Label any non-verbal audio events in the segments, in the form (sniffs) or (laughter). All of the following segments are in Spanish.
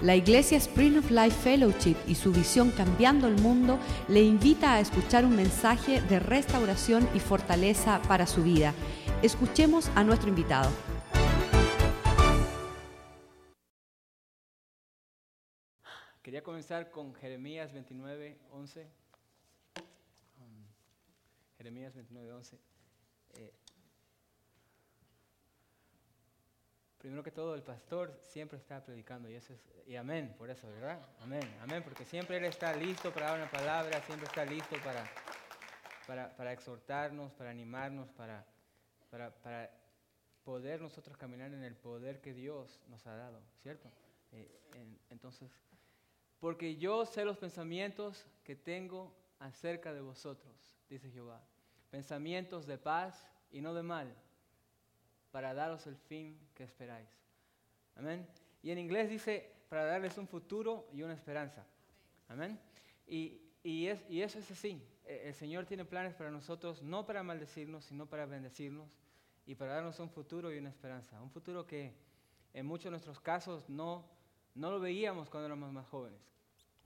La Iglesia Spring of Life Fellowship y su visión Cambiando el Mundo le invita a escuchar un mensaje de restauración y fortaleza para su vida. Escuchemos a nuestro invitado. Quería comenzar con Jeremías 29, 11. Jeremías 29, 11. Eh, primero que todo, el pastor siempre está predicando y eso es, y amén por eso, ¿verdad? Amén, amén, porque siempre él está listo para dar una palabra, siempre está listo para, para, para exhortarnos, para animarnos, para, para, para, poder nosotros caminar en el poder que Dios nos ha dado, ¿cierto? Eh, en, entonces, porque yo sé los pensamientos que tengo acerca de vosotros, dice Jehová, pensamientos de paz y no de mal para daros el fin que esperáis. Amén. Y en inglés dice, para darles un futuro y una esperanza. Amén. Y, y, es, y eso es así. E, el Señor tiene planes para nosotros, no para maldecirnos, sino para bendecirnos y para darnos un futuro y una esperanza. Un futuro que en muchos de nuestros casos no, no lo veíamos cuando éramos más jóvenes.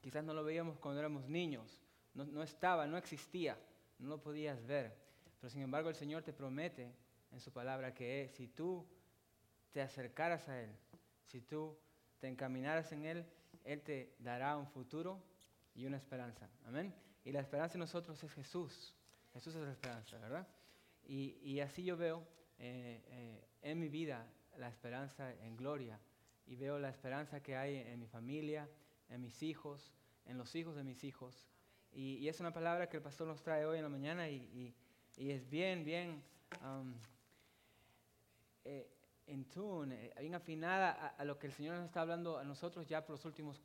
Quizás no lo veíamos cuando éramos niños. No, no estaba, no existía, no lo podías ver. Pero sin embargo el Señor te promete en su palabra que si tú te acercaras a Él, si tú te encaminaras en Él, Él te dará un futuro y una esperanza. Amén. Y la esperanza en nosotros es Jesús. Jesús es la esperanza, ¿verdad? Y, y así yo veo eh, eh, en mi vida la esperanza en gloria. Y veo la esperanza que hay en mi familia, en mis hijos, en los hijos de mis hijos. Y, y es una palabra que el pastor nos trae hoy en la mañana y, y es bien, bien um, eh, en tune, eh, bien afinada a, a, lo que el Señor nos está hablando a nosotros ya por los últimos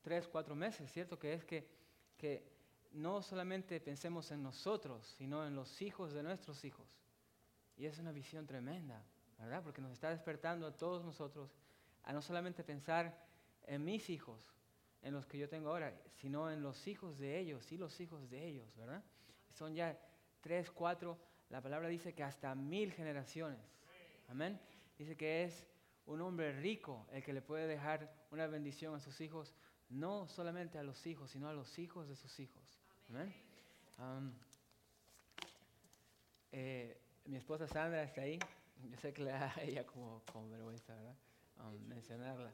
tres, cuatro meses, ¿cierto? Que es que, que no solamente pensemos en nosotros, sino en los hijos de nuestros hijos. Y es una visión tremenda, ¿verdad? Porque nos está despertando a todos nosotros a no solamente pensar en mis hijos, en los que yo tengo ahora, sino en los hijos de ellos y los hijos de ellos, ¿verdad? Son ya tres, cuatro, la palabra dice que hasta mil generaciones. Amén. Dice que es un hombre rico el que le puede dejar una bendición a sus hijos, no solamente a los hijos, sino a los hijos de sus hijos. Amén. Eh, mi esposa Sandra está ahí. Yo sé que le da a ella como, como vergüenza, ¿verdad? Mencionarla.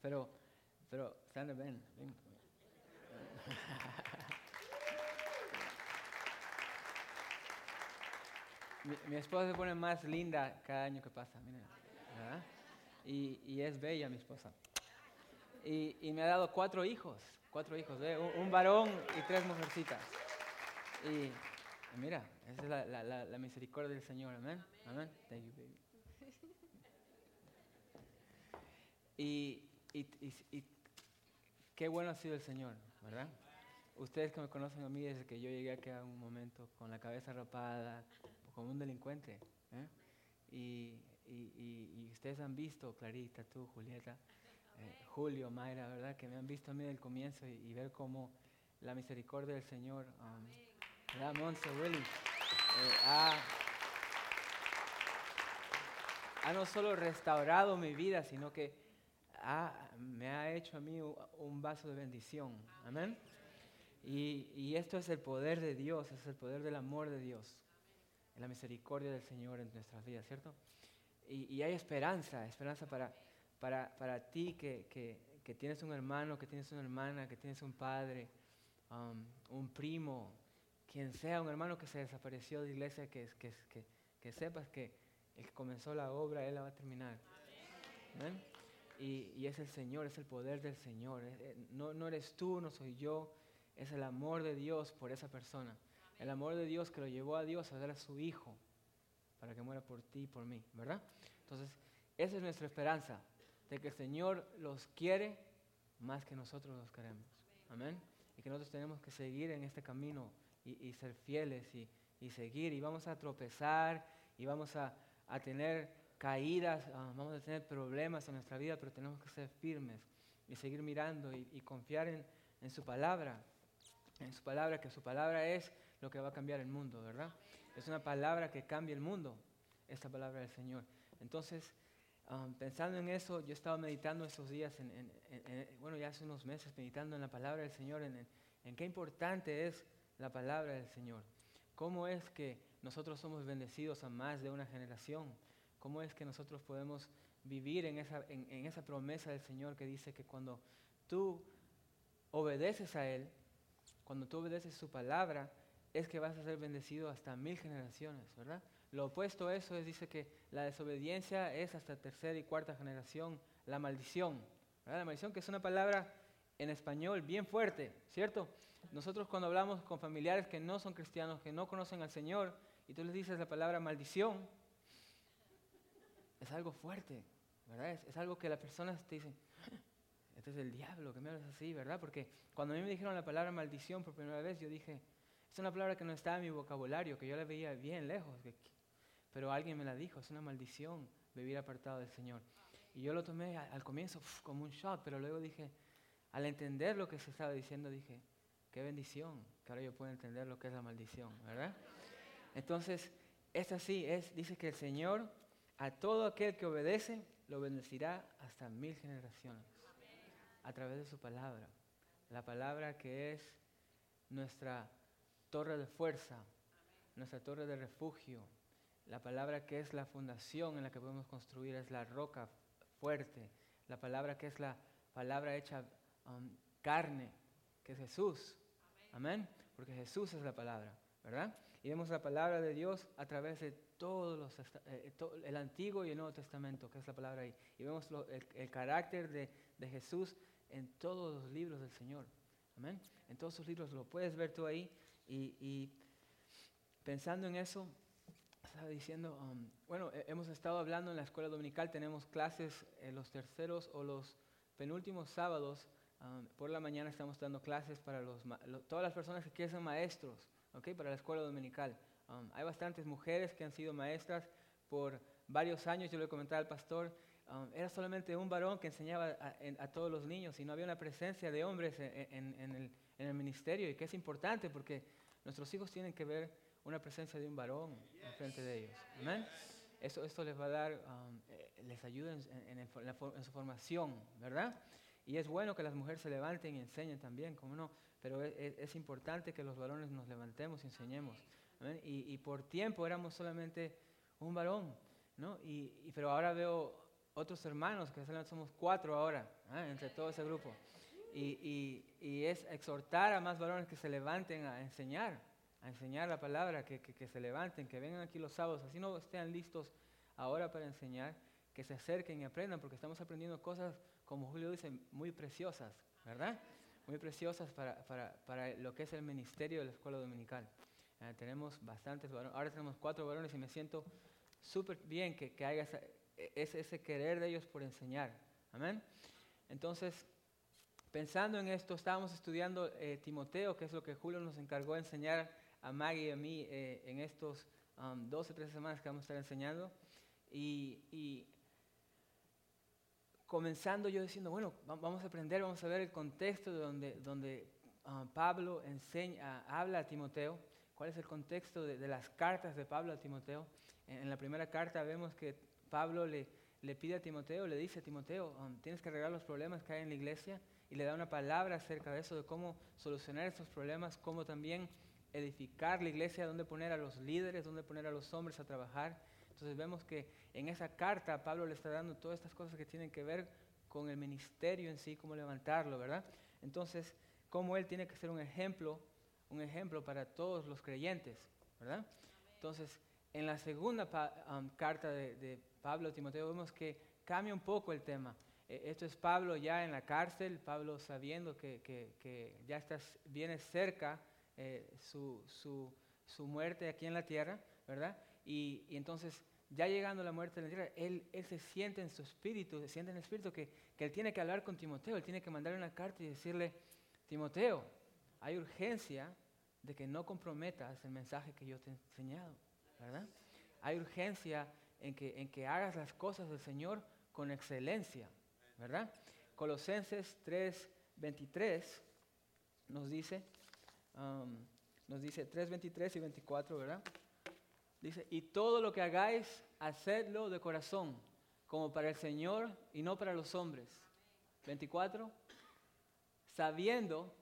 Pero, pero, Sandra, ven. ven. Mi, esposa se pone más linda cada año que pasa, miren. Y, es bella mi esposa. Y, y, me ha dado cuatro hijos, cuatro hijos, ¿ve? Un, un, varón y tres mujercitas. Y mira, esa es la misericordia del Señor, amén. Amén. Thank you, baby. Y, y qué bueno ha sido el Señor, ¿verdad? Ustedes que me conocen a mí desde que yo llegué aquí a un momento con la cabeza rapada, como un delincuente. ¿eh? Y, y, y, ustedes han visto, Clarita, tú, Julieta, eh, Julio, Mayra, ¿verdad? Que me han visto a mí del comienzo y, y ver cómo la misericordia del Señor, um, ¿verdad? Monse, Willy, eh, ha, ha, no solo restaurado mi vida, sino que ha, me ha hecho a mí un vaso de bendición. Amén. Y, y esto es el poder de Dios, es el poder del amor de Dios en la misericordia del Señor en nuestras vidas, ¿cierto? Y, hay esperanza, esperanza para, para, para ti que, que, que, tienes un hermano, que tienes una hermana, que tienes un padre, um, un primo, quien sea, un hermano que se desapareció de iglesia, que, que, que, que sepas que el que comenzó la obra, Él la va a terminar. Y, y, es el Señor, es el poder del Señor. No, no eres tú, no soy yo, es el amor de Dios por esa persona el amor de Dios que lo llevó a Dios a dar a su Hijo para que muera por ti y por mí, ¿verdad? Entonces, esa es nuestra esperanza, de que el Señor los quiere más que nosotros los queremos. Amén. Y que nosotros tenemos que seguir en este camino y, ser fieles y, seguir. Y vamos a tropezar y vamos a, tener caídas, uh, vamos a tener problemas en nuestra vida, pero tenemos que ser firmes y seguir mirando y, confiar en su palabra. En su palabra, que su palabra es lo que va a cambiar el mundo, ¿verdad? Es una palabra que cambia el mundo, esta palabra del Señor. Entonces, um, pensando en eso, yo estaba meditando estos días, en, bueno, ya hace unos meses, meditando en la palabra del Señor, en, en qué importante es la palabra del Señor. ¿Cómo es que nosotros somos bendecidos a más de una generación? ¿Cómo es que nosotros podemos vivir en esa, en esa promesa del Señor que dice que cuando tú obedeces a Él, cuando tú obedeces su palabra, es que vas a ser bendecido hasta mil generaciones, ¿verdad? Lo opuesto a eso es, dice que la desobediencia es hasta tercera y cuarta generación, la maldición, ¿verdad? La maldición que es una palabra en español bien fuerte, ¿cierto? Nosotros cuando hablamos con familiares que no son cristianos, que no conocen al Señor, y tú les dices la palabra maldición, es algo fuerte, ¿verdad? Es, algo que las personas te dicen, este es el diablo, que me hablas así, ¿verdad? Porque cuando a mí me dijeron la palabra maldición por primera vez, yo dije, es una palabra que no estaba en mi vocabulario, que yo la veía bien lejos, pero alguien me la dijo, es una maldición vivir apartado del Señor. Y yo lo tomé al, comienzo como un shock, pero luego dije, al entender lo que se estaba diciendo, dije, qué bendición, que ahora yo puedo entender lo que es la maldición, ¿verdad? Entonces, es así, es, dice que el Señor a todo aquel que obedece, lo bendecirá hasta mil generaciones a través de su palabra. La palabra que es nuestra torre de fuerza, nuestra torre de refugio. La palabra que es la fundación en la que podemos construir es la roca fuerte. La palabra que es la palabra hecha um, carne, que es Jesús. Amén. Porque Jesús es la palabra, ¿verdad? Y vemos la palabra de Dios a través de todos los, eh, el Antiguo y el Nuevo Testamento, que es la palabra ahí. Y vemos el, carácter de, de, Jesús en todos los libros del Señor. Amén. En todos sus libros lo puedes ver tú ahí. Y, pensando en eso, estaba diciendo, um, bueno, hemos estado hablando en la escuela dominical, tenemos clases en los terceros o los penúltimos sábados. Um, por la mañana estamos dando clases para los, todas las personas que quieren ser maestros, ¿okay? para la escuela dominical. Um, hay bastantes mujeres que han sido maestras por varios años, yo le comentaba al pastor, era solamente un varón que enseñaba a, todos los niños y no había una presencia de hombres en, el, en, el, ministerio y que es importante porque nuestros hijos tienen que ver una presencia de un varón en frente de ellos. Amén. Eso, esto les va a dar, um, eh, les ayuda en, su formación, ¿verdad? Y es bueno que las mujeres se levanten y enseñen también, como no, pero es, importante que los varones nos levantemos y enseñemos. Y, por tiempo éramos solamente un varón, ¿no? Y, pero ahora veo otros hermanos, que somos cuatro ahora, ¿eh? entre todo ese grupo. Y, y, es exhortar a más varones que se levanten a enseñar, a enseñar la palabra, que, que, se levanten, que vengan aquí los sábados, así no estén listos ahora para enseñar, que se acerquen y aprendan, porque estamos aprendiendo cosas, como Julio dice, muy preciosas, ¿verdad? Muy preciosas para, para, para lo que es el ministerio de la escuela dominical. Eh, tenemos bastantes varones, ahora tenemos cuatro varones y me siento súper bien que, que haya ese, ese querer de ellos por enseñar. Amén. Entonces, Pensando en esto, estábamos estudiando eh, Timoteo, que es lo que Julio nos encargó de enseñar a Maggie y a mí eh, en estos um, 12 o 13 semanas que vamos a estar enseñando. Y, comenzando yo diciendo, bueno, vamos a aprender, vamos a ver el contexto de donde, donde um, Pablo enseña, habla a Timoteo, cuál es el contexto de, las cartas de Pablo a Timoteo. En, la primera carta vemos que Pablo le, le, pide a Timoteo, le dice a Timoteo, um, tienes que arreglar los problemas que hay en la iglesia y le da una palabra acerca de eso, de cómo solucionar estos problemas, cómo también edificar la iglesia, dónde poner a los líderes, dónde poner a los hombres a trabajar. Entonces vemos que en esa carta Pablo le está dando todas estas cosas que tienen que ver con el ministerio en sí, cómo levantarlo, ¿verdad? Entonces, cómo él tiene que ser un ejemplo, un ejemplo para todos los creyentes, ¿verdad? Entonces, en la segunda um, carta de, de Pablo a Timoteo vemos que cambia un poco el tema. Eh, esto es Pablo ya en la cárcel, Pablo sabiendo que, ya está, viene cerca eh, su, su, muerte aquí en la tierra, ¿verdad? Y, entonces, ya llegando la muerte en la tierra, él, él, se siente en su espíritu, se siente en el espíritu que, que, él tiene que hablar con Timoteo, él tiene que mandarle una carta y decirle, Timoteo, hay urgencia de que no comprometas el mensaje que yo te he enseñado, ¿verdad? Hay urgencia en que, en que hagas las cosas del Señor con excelencia, ¿verdad? Colosenses 3, 23 nos dice, um, nos dice 3, 23 y 24, ¿verdad? Dice, y todo lo que hagáis, hacedlo de corazón, como para el Señor y no para los hombres. 24. Sabiendo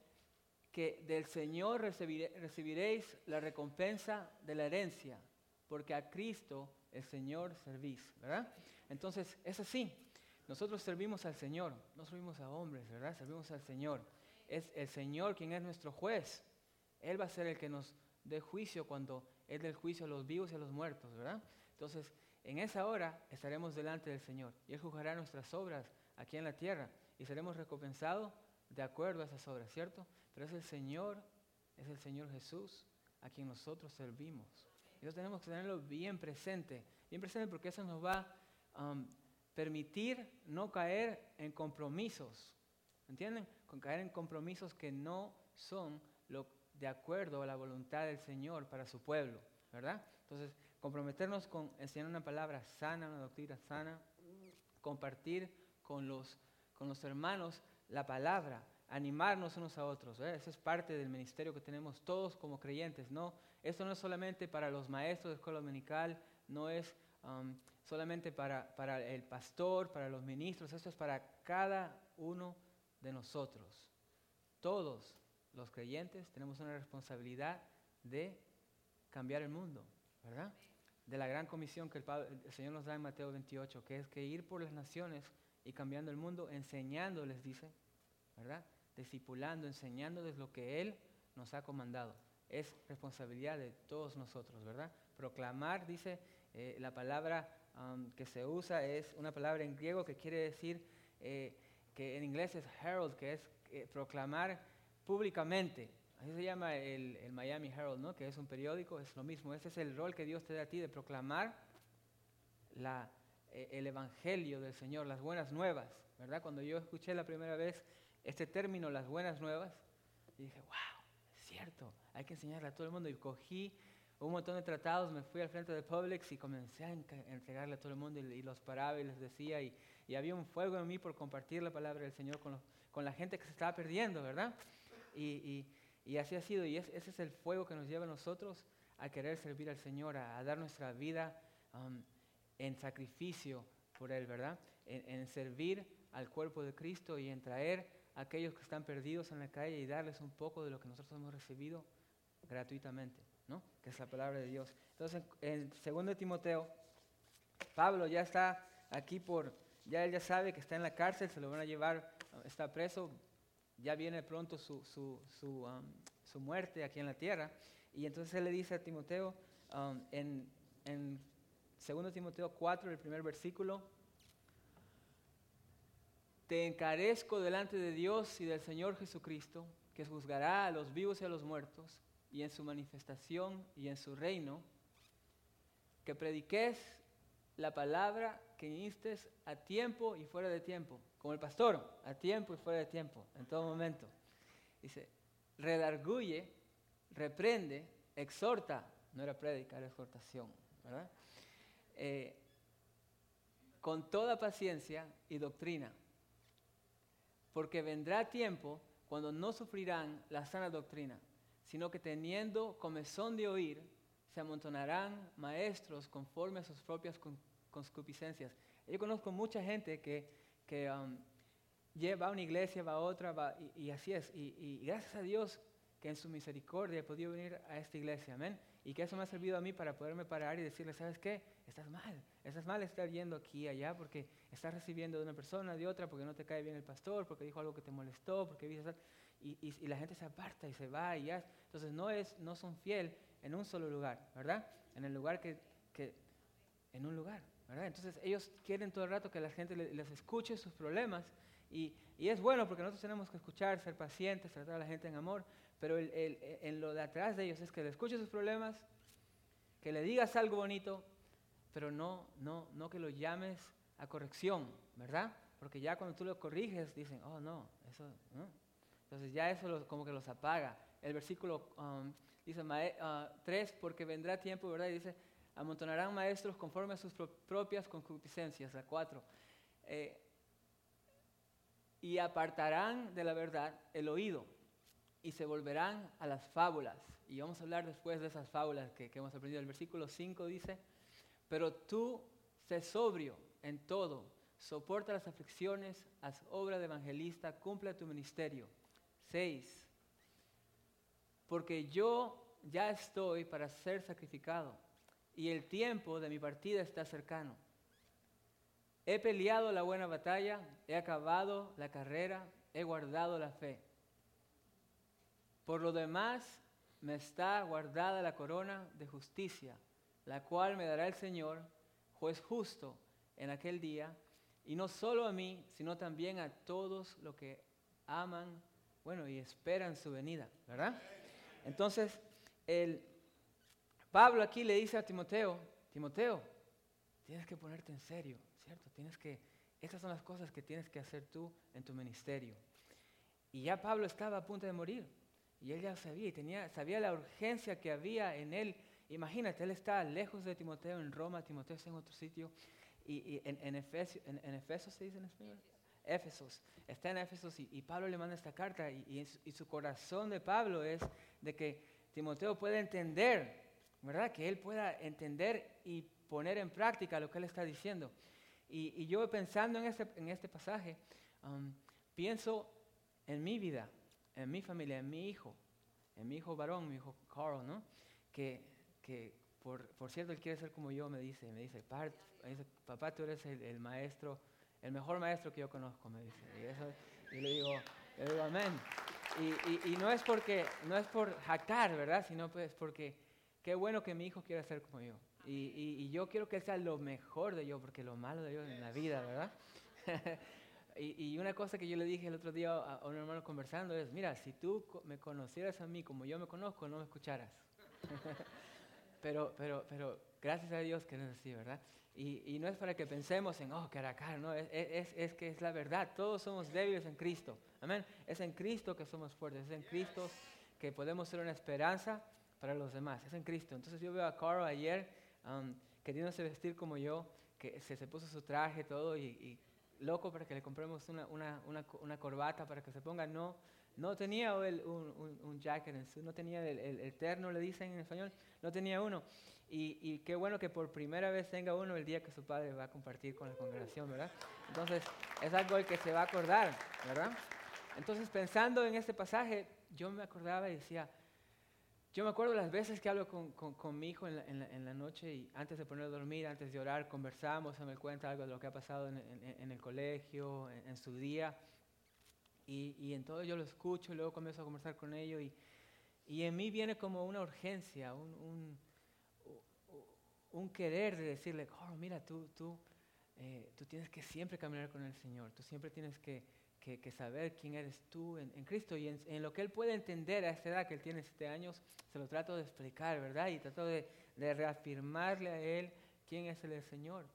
que del Señor recibiréis la recompensa de la herencia, porque a Cristo el Señor servís, ¿verdad? Entonces, es así. Nosotros servimos al Señor, no servimos a hombres, ¿verdad? Servimos al Señor. Es el Señor quien es nuestro juez. Él va a ser el que nos dé juicio cuando Él dé juicio a los vivos y a los muertos, ¿verdad? Entonces, en esa hora estaremos delante del Señor y Él juzgará nuestras obras aquí en la tierra y seremos recompensados de acuerdo a esas obras, ¿cierto? Pero es el Señor, es el Señor Jesús a quien nosotros servimos. Eso tenemos que tenerlo bien presente, bien presente porque eso nos va um, permitir no caer en compromisos, ¿entienden? Con caer en compromisos que no son de acuerdo a la voluntad del Señor para su pueblo, ¿verdad? Entonces, comprometernos con enseñar una palabra sana, una doctrina sana, compartir con los, con los hermanos la palabra, animarnos unos a otros. ¿eh? Eso es parte del ministerio que tenemos todos como creyentes. ¿no? Esto no es solamente para los maestros de escuela dominical, no es um, solamente para, para el pastor, para los ministros, esto es para cada uno de nosotros. Todos los creyentes tenemos una responsabilidad de cambiar el mundo, ¿verdad? De la gran comisión que el, el Señor nos da en Mateo 28, que es que ir por las naciones y cambiando el mundo, enseñándoles, dice, ¿verdad? discipulando, enseñándoles lo que Él nos ha comandado. Es responsabilidad de todos nosotros, ¿verdad? Proclamar, dice, eh, la palabra um, que se usa es una palabra en griego que quiere decir, eh, que en inglés es herald, que es eh, proclamar públicamente. Así se llama el, Miami Herald, ¿no? Que es un periódico, es lo mismo. Ese es el rol que Dios te da a ti de proclamar la, el evangelio del Señor, las buenas nuevas, ¿verdad? Cuando yo escuché la primera vez este término, las buenas nuevas, dije, wow, es cierto, hay que enseñarle a todo el mundo. Y cogí un montón de tratados, me fui al frente de Publix y comencé a entregarle a todo el mundo y, los paraba y les decía, y, había un fuego en mí por compartir la palabra del Señor con, con la gente que se estaba perdiendo, ¿verdad? Y, y así ha sido, y ese es el fuego que nos lleva a nosotros a querer servir al Señor, a, dar nuestra vida um, en sacrificio por Él, ¿verdad? En, en servir al cuerpo de Cristo y en traer aquellos que están perdidos en la calle y darles un poco de lo que nosotros hemos recibido gratuitamente, ¿no? Que es la palabra de Dios. Entonces, en 2 Timoteo, Pablo ya está aquí por, ya él ya sabe que está en la cárcel, se lo van a llevar, está preso, ya viene pronto su, su, su, um, su muerte aquí en la tierra. Y entonces él le dice a Timoteo, um, en, en 2 Timoteo 4, el primer versículo, te encarezco delante de Dios y del Señor Jesucristo, que juzgará a los vivos y a los muertos, y en su manifestación y en su reino, que prediques la palabra, que instes a tiempo y fuera de tiempo, como el pastor, a tiempo y fuera de tiempo, en todo momento. Dice, redarguye, reprende, exhorta, no era predicar, era exhortación, ¿verdad? Eh, con toda paciencia y doctrina porque vendrá tiempo cuando no sufrirán la sana doctrina, sino que teniendo comezón de oír, se amontonarán maestros conforme a sus propias concupiscencias. Yo conozco mucha gente que, que um, va a una iglesia, va a otra, va, y, así es. y, gracias a Dios que en su misericordia he podido venir a esta iglesia, amén. Y que eso me ha servido a mí para poderme parar y decirle, ¿sabes qué? Estás mal, estás mal estar yendo aquí y allá porque estás recibiendo de una persona, de otra, porque no te cae bien el pastor, porque dijo algo que te molestó, porque y, y, la gente se aparta y se va y ya. Entonces no, es, no son fiel en un solo lugar, ¿verdad? En el lugar que, que en un lugar, ¿verdad? Entonces ellos quieren todo el rato que la gente les escuche sus problemas y, y, es bueno porque nosotros tenemos que escuchar, ser pacientes, tratar a la gente en amor, pero el, el, en lo de atrás de ellos es que le escuches sus problemas, que le digas algo bonito, pero no, no, no que lo llames a corrección, ¿verdad? Porque ya cuando tú lo corriges dicen, oh no, eso, ¿no? Entonces ya eso como que los apaga. El versículo um, dice 3, uh, porque vendrá tiempo, ¿verdad? Y dice, amontonarán maestros conforme a sus propias concupiscencias, la 4. Eh, y apartarán de la verdad el oído y se volverán a las fábulas. Y vamos a hablar después de esas fábulas que, hemos aprendido. El versículo 5 dice, pero tú sé sobrio en todo, soporta las aflicciones, haz obra de evangelista, cumple tu ministerio. 6. Porque yo ya estoy para ser sacrificado y el tiempo de mi partida está cercano. He peleado la buena batalla, he acabado la carrera, he guardado la fe. Por lo demás, me está guardada la corona de justicia, la cual me dará el Señor, juez justo, en aquel día, y no solo a mí, sino también a todos los que aman, bueno, y esperan su venida, ¿verdad? Entonces, el Pablo aquí le dice a Timoteo, Timoteo, tienes que ponerte en serio, ¿cierto? Tienes que, estas son las cosas que tienes que hacer tú en tu ministerio. Y ya Pablo estaba a punto de morir. Y él ya sabía, y tenía, sabía la urgencia que había en él. Imagínate, él está lejos de Timoteo en Roma, Timoteo está en otro sitio. Y, en, en, Efesos se dice en español. Éfesos, está en Éfesos y, Pablo le manda esta carta y, su corazón de Pablo es de que Timoteo pueda entender, ¿verdad? Que él pueda entender y poner en práctica lo que él está diciendo. Y, yo pensando en este, en este pasaje, um, pienso en mi vida, en mi familia, en mi hijo, en mi hijo varón, mi hijo Carl, ¿no? Que, que por, por, cierto, él quiere ser como yo, me dice, me dice, papá, tú eres el, maestro, el mejor maestro que yo conozco, me dice. Y, eso, y le, digo, le digo, amén. Y, no es porque, no es por jactar, ¿verdad? Sino pues porque qué bueno que mi hijo quiera ser como yo. Y, yo quiero que sea lo mejor de yo, porque lo malo de yo en la vida, ¿verdad? (laughs) Y, una cosa que yo le dije el otro día a, un hermano conversando es, mira, si tú me conocieras a mí como yo me conozco, no me escucharas. (laughs) pero, pero, pero gracias a Dios que no es así, ¿verdad? Y, no es para que pensemos en, oh, caracar, no, es, es, es, que es la verdad, todos somos débiles en Cristo, amén. Es en Cristo que somos fuertes, es en Cristo que podemos ser una esperanza para los demás, es en Cristo. Entonces yo veo a Carl ayer um, queriéndose vestir como yo, que se, se puso su traje, todo, y loco para que le compremos una, una, una, una corbata para que se ponga. No, no tenía el, un, un, jacket en no tenía el, el, terno, le dicen en español, no tenía uno. Y, y, qué bueno que por primera vez tenga uno el día que su padre va a compartir con la congregación, ¿verdad? Entonces, es algo el que se va a acordar, ¿verdad? Entonces, pensando en este pasaje, yo me acordaba y decía, yo me acuerdo las veces que hablo con, con, mi hijo en la, en, la, noche y antes de poner a dormir, antes de orar, conversamos, se me cuenta algo de lo que ha pasado en, el colegio, en, su día. Y, y todo yo lo escucho y luego comienzo a conversar con ellos. Y, y en mí viene como una urgencia, un, un, un querer de decirle, oh, mira, tú, tú, eh, tú tienes que siempre caminar con el Señor, tú siempre tienes que que, saber quién eres tú en, Cristo y en, lo que Él puede entender a esta edad que Él tiene siete años, se lo trato de explicar, ¿verdad? Y trato de, reafirmarle a Él quién es el Señor,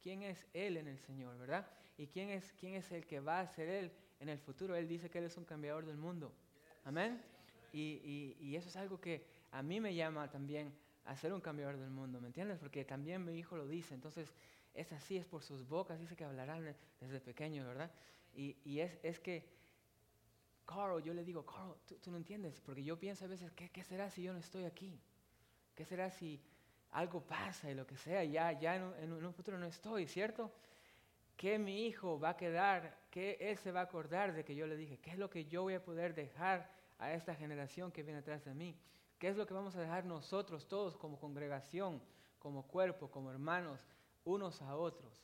quién es Él en el Señor, ¿verdad? Y quién es, quién es el que va a ser Él en el futuro. Él dice que Él es un cambiador del mundo. Amén. Y, y, eso es algo que a mí me llama también a ser un cambiador del mundo, ¿me entiendes? Porque también mi hijo lo dice. Entonces, es así, es por sus bocas, dice que hablarán desde pequeño, ¿verdad? Y, y es, es, que, Carl, yo le digo, Carl, tú, no entiendes, porque yo pienso a veces, ¿qué, ¿qué, será si yo no estoy aquí? ¿Qué será si algo pasa y lo que sea, ya, ya en, en un futuro no estoy, ¿cierto? ¿Qué mi hijo va a quedar? ¿Qué él se va a acordar de que yo le dije? ¿Qué es lo que yo voy a poder dejar a esta generación que viene atrás de mí? ¿Qué es lo que vamos a dejar nosotros todos como congregación, como cuerpo, como hermanos, unos a otros?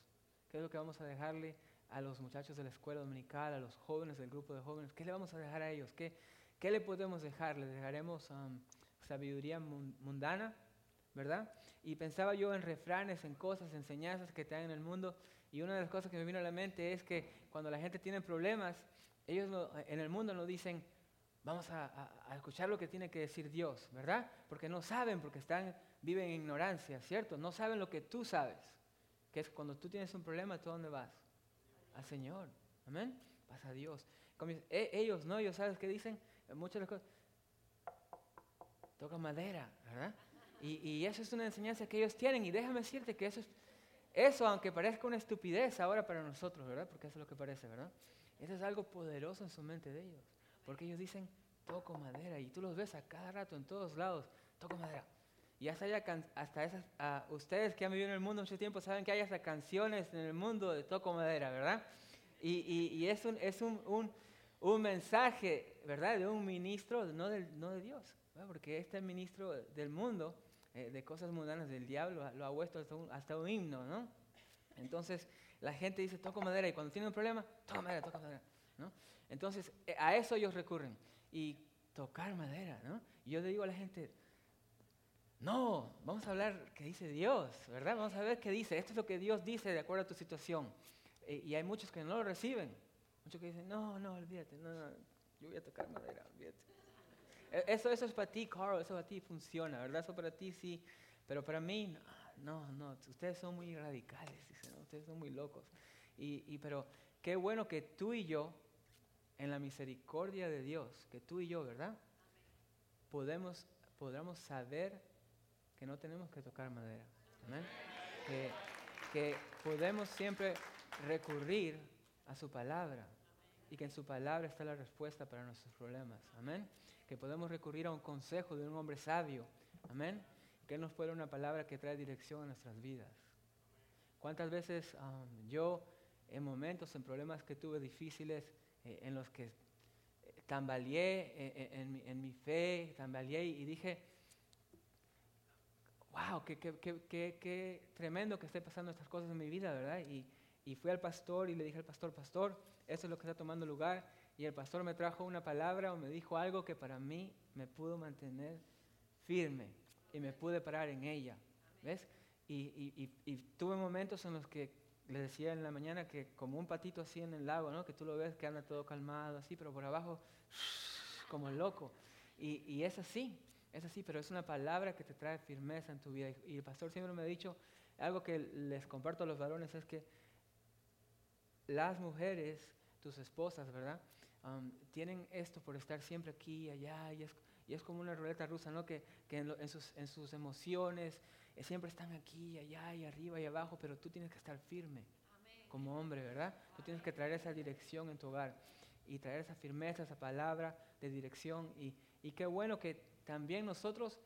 ¿Qué es lo que vamos a dejarle a los muchachos de la escuela dominical, a los jóvenes del grupo de jóvenes? ¿Qué le vamos a dejar a ellos? ¿Qué, qué le podemos dejar? ¿Le dejaremos um, sabiduría mundana? ¿Verdad? Y pensaba yo en refranes, en cosas, enseñanzas que hay en el mundo. Y una de las cosas que me vino a la mente es que cuando la gente tiene problemas, ellos en el mundo no dicen, vamos a, a, escuchar lo que tiene que decir Dios, ¿verdad? Porque no saben, porque están, viven en ignorancia, ¿cierto? No saben lo que tú sabes, que es cuando tú tienes un problema, ¿tú dónde vas? al Señor. Amén. Pasa a Dios. E, ellos, no, ellos, ¿sabes qué dicen? Muchas cosas. Toca madera, ¿verdad? Y, y, eso es una enseñanza que ellos tienen. Y déjame decirte que eso es, eso, aunque parezca una estupidez ahora para nosotros, ¿verdad? Porque eso es lo que parece, ¿verdad? Eso es algo poderoso en su mente de ellos. Porque ellos dicen, toco madera. Y tú los ves a cada rato en todos lados, toco madera. Y hasta, hasta esas, ustedes que han vivido en el mundo mucho tiempo saben que hay hasta canciones en el mundo de toco madera, ¿verdad? Y, y, es, un, es un, un, un, mensaje, ¿verdad? De un ministro, no de, no de Dios, porque este ministro del mundo, eh, de cosas mundanas del diablo, lo ha puesto hasta un, himno, ¿no? Entonces la gente dice, toco madera, y cuando tiene un problema, toca madera, toca madera, ¿no? Entonces eh, a eso ellos recurren. Y tocar madera, ¿no? Y yo le digo a la gente, no, vamos a hablar qué dice Dios, ¿verdad? Vamos a ver qué dice. Esto es lo que Dios dice de acuerdo a tu situación. Eh, y hay muchos que no lo reciben. Muchos que dicen, no, no, olvídate, no, no, yo voy a tocar madera, olvídate. E, eso, eso es para ti, Carl, eso para ti funciona, ¿verdad? Eso para ti sí, pero para mí, no, no, ustedes son muy radicales, dicen, ustedes son muy locos. Y, y, pero qué bueno que tú y yo, en la misericordia de Dios, que tú y yo, ¿verdad? Podemos, podamos saber que no tenemos que tocar madera. Que, que podemos siempre recurrir a su palabra y que en su palabra está la respuesta para nuestros problemas. Amén. Que podemos recurrir a un consejo de un hombre sabio. Amén. Que nos puede una palabra que trae dirección a nuestras vidas. ¿Cuántas veces um, yo, en momentos, en problemas que tuve difíciles, eh, en los que eh, tambaleé eh, en, en, mi fe, tambaleé y dije, wow, qué, tremendo que esté pasando estas cosas en mi vida, ¿verdad? Y, y fui al pastor y le dije al pastor, pastor, eso es lo que está tomando lugar. Y el pastor me trajo una palabra o me dijo algo que para mí me pudo mantener firme y me pude parar en ella. ¿Ves? Y, y, y, tuve momentos en los que le decía en la mañana que como un patito así en el lago, ¿no? Que tú lo ves que anda todo calmado así, pero por abajo (sniffs) como loco. Y, y es así. Es así, pero es una palabra que te trae firmeza en tu vida. Y el pastor siempre me ha dicho, algo que les comparto a los varones es que las mujeres, tus esposas, ¿verdad? Um, tienen esto por estar siempre aquí y allá, y es, y es como una ruleta rusa, ¿no? Que, que en, sus, en, sus, emociones eh, siempre están aquí y allá y arriba y abajo, pero tú tienes que estar firme como hombre, ¿verdad? Tú tienes que traer esa dirección en tu hogar y traer esa firmeza, esa palabra de dirección. Y, y qué bueno que también nosotros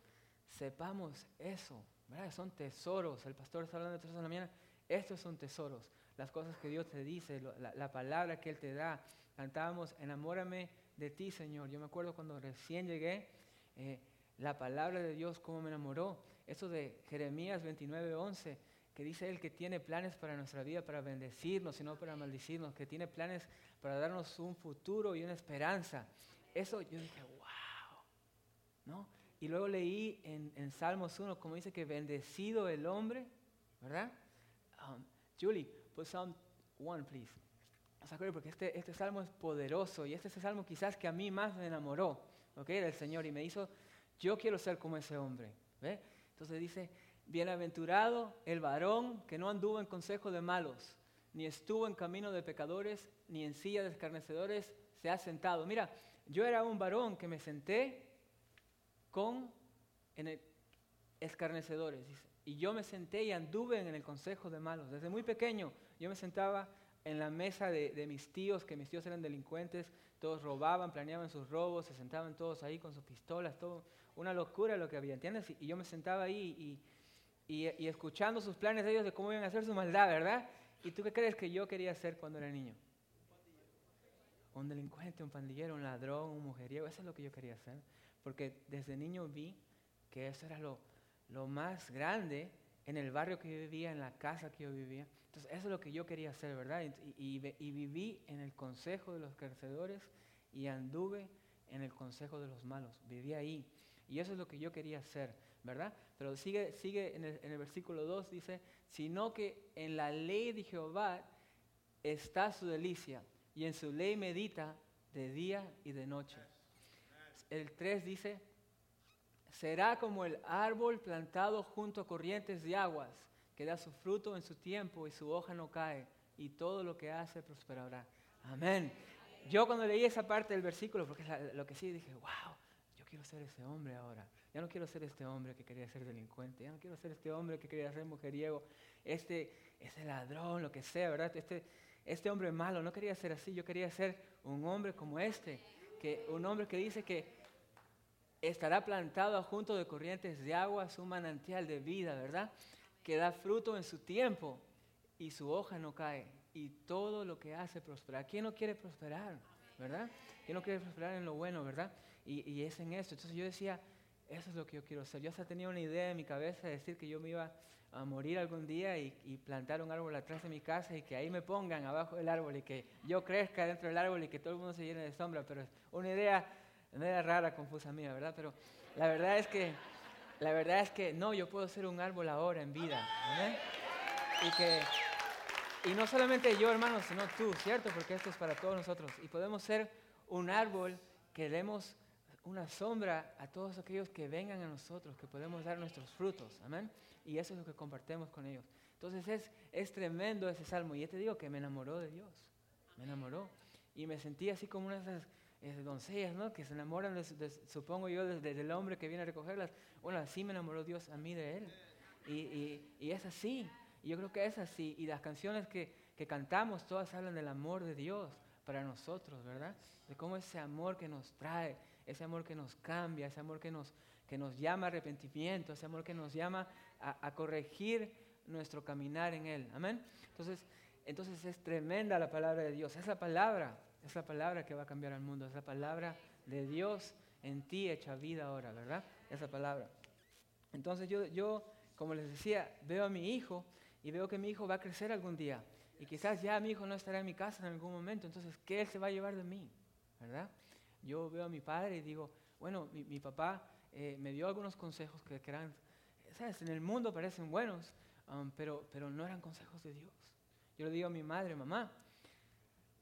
sepamos eso, ¿verdad? Son tesoros. El pastor está hablando de tesoros en la mañana. Estos son tesoros. Las cosas que Dios te dice, la, palabra que Él te da. Cantábamos, enamórame de ti, Señor. Yo me acuerdo cuando recién llegué, eh, la palabra de Dios, cómo me enamoró. Eso de Jeremías 29, 11, que dice Él que tiene planes para nuestra vida, para bendecirnos y no para maldecirnos, que tiene planes para darnos un futuro y una esperanza. Eso yo dije, ¿no? Y luego leí en, en, Salmos 1 como dice que bendecido el hombre, ¿verdad? Um, Julie, put Psalm 1, please. Porque este, este salmo es poderoso y este es el salmo quizás que a mí más me enamoró, ¿ok? Del Señor y me hizo, yo quiero ser como ese hombre, ¿ve? Entonces dice, bienaventurado el varón que no anduvo en consejo de malos, ni estuvo en camino de pecadores, ni en silla de escarnecedores se ha sentado. Mira, yo era un varón que me senté con en escarnecedores. Y yo me senté y anduve en el consejo de malos. Desde muy pequeño yo me sentaba en la mesa de, mis tíos, que mis tíos eran delincuentes, todos robaban, planeaban sus robos, se sentaban todos ahí con sus pistolas, todo, una locura lo que había, ¿entiendes? Y, yo me sentaba ahí y, y, escuchando sus planes de ellos de cómo iban a hacer su maldad, ¿verdad? ¿Y tú qué crees que yo quería ser cuando era niño? Un delincuente, un pandillero, un ladrón, un mujeriego, eso es lo que yo quería ser porque desde niño vi que eso era lo, lo más grande en el barrio que yo vivía, en la casa que yo vivía. Entonces, eso es lo que yo quería hacer, ¿verdad? Y, viví en el consejo de los crecedores y anduve en el consejo de los malos. Viví ahí. Y eso es lo que yo quería hacer, ¿verdad? Pero sigue, sigue en, el, en el versículo 2, dice, sino que en la ley de Jehová está su delicia, y en su ley medita de día y de noche el 3 dice, será como el árbol plantado junto a corrientes de aguas, que da su fruto en su tiempo y su hoja no cae, y todo lo que hace prosperará. Amén. Yo cuando leí esa parte del versículo, porque es lo que sí dije, wow, yo quiero ser ese hombre ahora. Ya no quiero ser este hombre que quería ser delincuente, ya no quiero ser este hombre que quería ser mujeriego, este, este ladrón, lo que sea, ¿verdad? Este, este hombre malo, no quería ser así, yo quería ser un hombre como este, que, un hombre que dice que estará plantado junto de corrientes de agua, su manantial de vida, ¿verdad? Que da fruto en su tiempo y su hoja no cae y todo lo que hace prosperar. ¿Quién no quiere prosperar, verdad? ¿Quién no quiere prosperar en lo bueno, verdad? Y, y es en esto. Entonces yo decía, eso es lo que yo quiero hacer. Yo hasta tenía una idea en mi cabeza de decir que yo me iba a morir algún día y, y, plantar un árbol atrás de mi casa y que ahí me pongan abajo del árbol y que yo crezca dentro del árbol y que todo el mundo se llene de sombra. Pero es una idea, una idea rara, confusa mía, ¿verdad? Pero la verdad es que, la verdad es que no, yo puedo ser un árbol ahora en vida. ¿verdad? Y que y no solamente yo, hermano, sino tú, ¿cierto? Porque esto es para todos nosotros. Y podemos ser un árbol que demos una sombra a todos aquellos que vengan a nosotros, que podemos dar nuestros frutos. Amén. Y eso es lo que compartimos con ellos. Entonces es, es tremendo ese salmo. Y yo te digo que me enamoró de Dios. Me enamoró. Y me sentí así como una de esas doncellas, ¿no? Que se enamoran, supongo yo, desde el hombre que viene a recogerlas. Bueno, así me enamoró Dios a mí de Él. Y, y, y es así. Y yo creo que es así. Y las canciones que, que cantamos todas hablan del amor de Dios para nosotros, ¿verdad? De cómo ese amor que nos trae, ese amor que nos cambia, ese amor que nos, que nos llama a arrepentimiento, ese amor que nos llama a, a corregir nuestro caminar en Él. Amén. Entonces, entonces es tremenda la palabra de Dios. Esa palabra es la palabra que va a cambiar al mundo. Es la palabra de Dios en ti hecha vida ahora, ¿verdad? Esa palabra. Entonces yo, yo como les decía, veo a mi hijo y veo que mi hijo va a crecer algún día. Y quizás ya mi hijo no estará en mi casa en algún momento. Entonces, ¿qué él se va a llevar de mí? ¿Verdad? Yo veo a mi padre y digo, bueno, mi, papá eh, me dio algunos consejos que, eran, ¿sabes? En el mundo parecen buenos, um, pero, pero no eran consejos de Dios. Yo le digo a mi madre, mamá,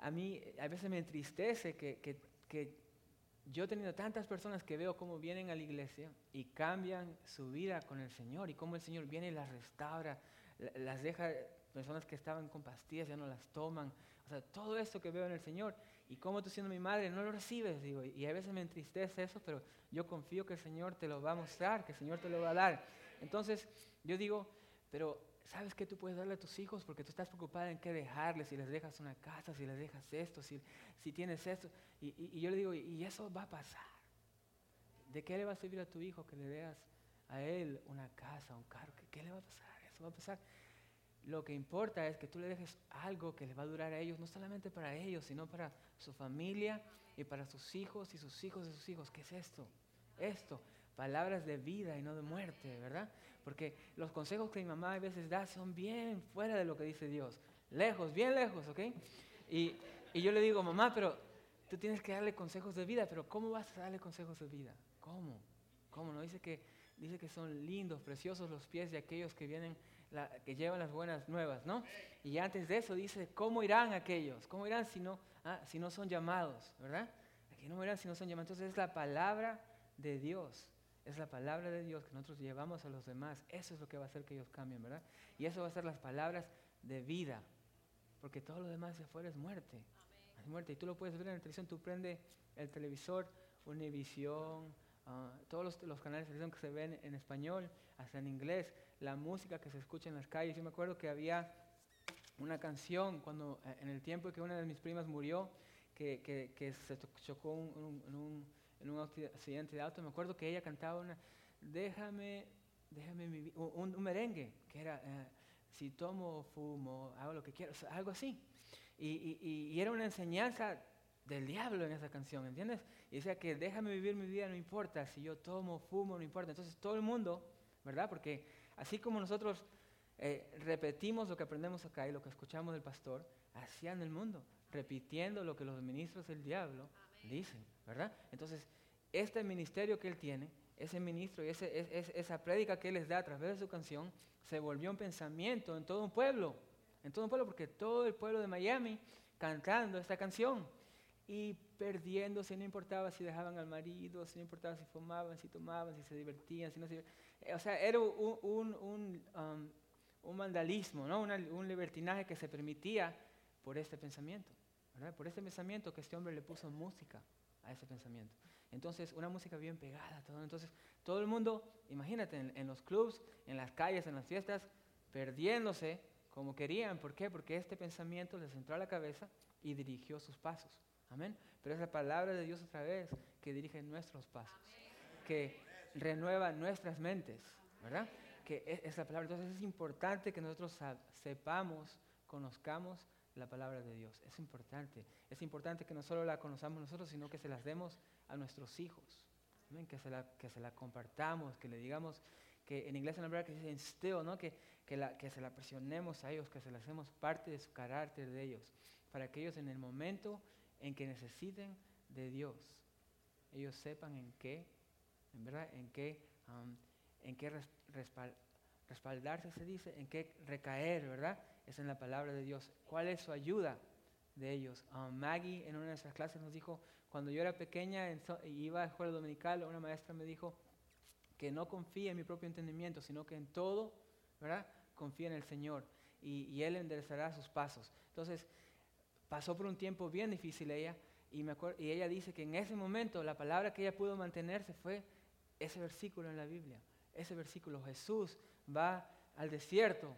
a mí a veces me entristece que, que, que yo he tenido tantas personas que veo cómo vienen a la iglesia y cambian su vida con el Señor y cómo el Señor viene y las restaura, las deja, personas que estaban con pastillas ya no las toman. O sea, todo esto que veo en el Señor y cómo tú siendo mi madre no lo recibes, digo, y a veces me entristece eso, pero yo confío que el Señor te lo va a mostrar, que el Señor te lo va a dar. Entonces, yo digo, pero ¿sabes qué tú puedes darle a tus hijos? Porque tú estás preocupada en qué dejarles, si les dejas una casa, si les dejas esto, si, si tienes esto. Y, y, yo le digo, y eso va a pasar. ¿De qué le va a servir a tu hijo que le deas a él una casa, un carro? ¿Qué le va a pasar? va a pasar. Lo que importa es que tú le dejes algo que les va a durar a ellos, no solamente para ellos, sino para su familia y para sus hijos y sus hijos de sus hijos. ¿Qué es esto? Esto, palabras de vida y no de muerte, ¿verdad? Porque los consejos que mi mamá a veces da son bien fuera de lo que dice Dios, lejos, bien lejos, ¿ok? Y, y yo le digo, mamá, pero tú tienes que darle consejos de vida, pero ¿cómo vas a darle consejos de vida? ¿Cómo? ¿Cómo? No dice que dice que son lindos, preciosos los pies de aquellos que vienen, que llevan las buenas nuevas, ¿no? Y antes de eso dice, ¿cómo irán aquellos? ¿Cómo irán si no, ah, si no son llamados, verdad? Aquí no irán si no son llamados. Entonces es la palabra de Dios, es la palabra de Dios que nosotros llevamos a los demás. Eso es lo que va a hacer que ellos cambien, ¿verdad? Y eso va a ser las palabras de vida, porque todo lo demás de afuera es muerte. Es muerte. Y tú lo puedes ver en la televisión, tú prende el televisor, Univisión, Ah, todos los, canales de televisión que se ven en español, hasta en inglés, la música que se escucha en las calles. Yo me acuerdo que había una canción cuando eh, en el tiempo que una de mis primas murió, que, que, se chocó en, un, en, un, accidente de auto, me acuerdo que ella cantaba una, déjame, déjame vivir, un, un merengue, que era, eh, si tomo fumo, hago lo que quiero, algo así. Y, y, y, era una enseñanza del diablo en esa canción, ¿entiendes? Y decía que déjame vivir mi vida, no importa, si yo tomo, fumo, no importa. Entonces todo el mundo, ¿verdad? Porque así como nosotros eh, repetimos lo que aprendemos acá y lo que escuchamos del pastor, hacían el mundo, repitiendo lo que los ministros del diablo dicen, ¿verdad? Entonces, este ministerio que él tiene, ese ministro y ese, esa prédica que él les da a través de su canción, se volvió un pensamiento en todo un pueblo, en todo un pueblo, porque todo el pueblo de Miami cantando esta canción y perdiéndose, no importaba si dejaban al marido, si no importaba si fumaban, si tomaban, si se divertían, si no se O sea, era un, un, un, um, un vandalismo, ¿no? un libertinaje que se permitía por este pensamiento, Por este pensamiento que este hombre le puso música a ese pensamiento. Entonces, una música bien pegada, todo. Entonces, todo el mundo, imagínate, en, los clubs, en las calles, en las fiestas, perdiéndose como querían. ¿Por qué? Porque este pensamiento les entró a la cabeza y dirigió sus pasos. Amén. Pero es la palabra de Dios otra vez que dirige nuestros pasos. que renueva nuestras mentes, ¿verdad? Que es, es la palabra. Entonces es importante que nosotros sepamos, conozcamos la palabra de Dios. Es importante. Es importante que no solo la conozcamos nosotros, sino que se las demos a nuestros hijos. Que, se la, que se la compartamos, que le digamos, que en inglés una palabra que dice instill, ¿no? que, que, la, que se la presionemos a ellos, que se la hacemos parte de su carácter de ellos, para que ellos en el momento en que necesiten de Dios, ellos sepan en qué, en verdad, en qué, um, en qué respaldarse se dice, en qué recaer, ¿verdad? Es en la palabra de Dios. ¿Cuál es su ayuda de ellos? Um, Maggie en una de nuestras clases nos dijo, cuando yo era pequeña en so- y iba a escuela dominical, una maestra me dijo que no confíe en mi propio entendimiento, sino que en todo, ¿verdad? Confía en el Señor y, y Él enderezará sus pasos. Entonces, pasó por un tiempo bien difícil ella y, me acuer- y ella dice que en ese momento la palabra que ella pudo mantenerse fue ese versículo en la Biblia. Ese versículo, Jesús va al desierto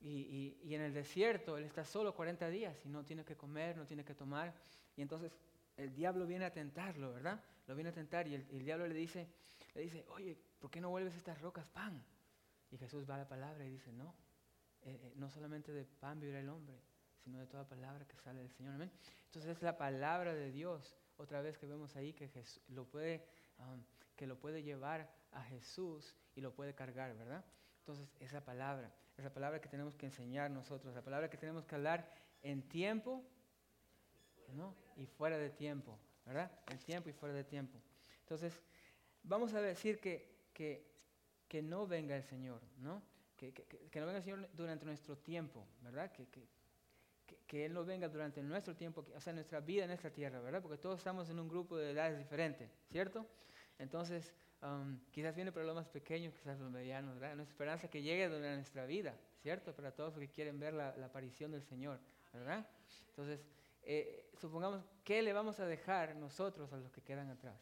y, y- y en el desierto él está solo 40 días y no tiene que comer, no tiene que tomar. Y entonces el diablo viene a tentarlo, ¿verdad? Lo viene a tentar y el, el diablo le dice, le dice, oye, ¿por qué no vuelves estas rocas pan? Y Jesús va a la palabra y dice, no, eh, eh, no solamente de pan vivirá el hombre, sino de toda palabra que sale del Señor. Amén. Entonces es la palabra de Dios, otra vez que vemos ahí que Jesús lo puede, um, que lo puede llevar a Jesús y lo puede cargar, ¿verdad? Entonces esa palabra, esa palabra que tenemos que enseñar nosotros, la palabra que tenemos que hablar en tiempo ¿no? y fuera de tiempo, ¿verdad? En tiempo y fuera de tiempo. Entonces, vamos a decir que, que, que no venga el Señor, ¿no? Que, que- que- no venga el Señor durante nuestro tiempo, ¿verdad? Que, que, Él no venga durante nuestro tiempo, o sea, nuestra vida en esta tierra, ¿verdad? Porque todos estamos en un grupo de edades diferentes, ¿cierto? Entonces, um, quizás viene para los más pequeños, quizás los medianos, ¿verdad? Nuestra esperanza que llegue durante nuestra vida, ¿cierto? Para todos los que quieren ver la, la aparición del Señor, ¿verdad? Entonces, eh, supongamos, ¿qué le vamos a dejar nosotros a los que quedan atrás?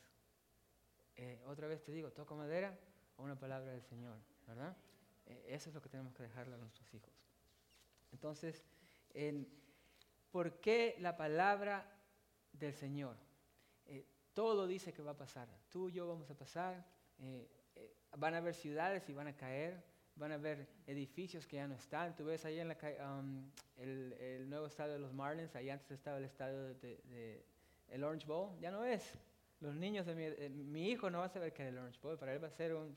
Eh, otra vez te digo, toco madera o una palabra del Señor, ¿verdad? Eh, eso es lo que tenemos que dejarle a nuestros hijos. Entonces, en, ¿por qué la palabra del Señor? Eh, todo dice que va a pasar. Tú y yo vamos a pasar. eh, eh, van a haber ciudades y van a caer. Van a haber edificios que ya no están. Tú ves ahí en la um, el, nuevo estadio de los Marlins. Ahí antes estaba el estadio de, de- el Orange Bowl. Ya no es. Los niños de mi, eh, mi hijo no va a saber qué es el Orange Bowl. Para él va a ser un...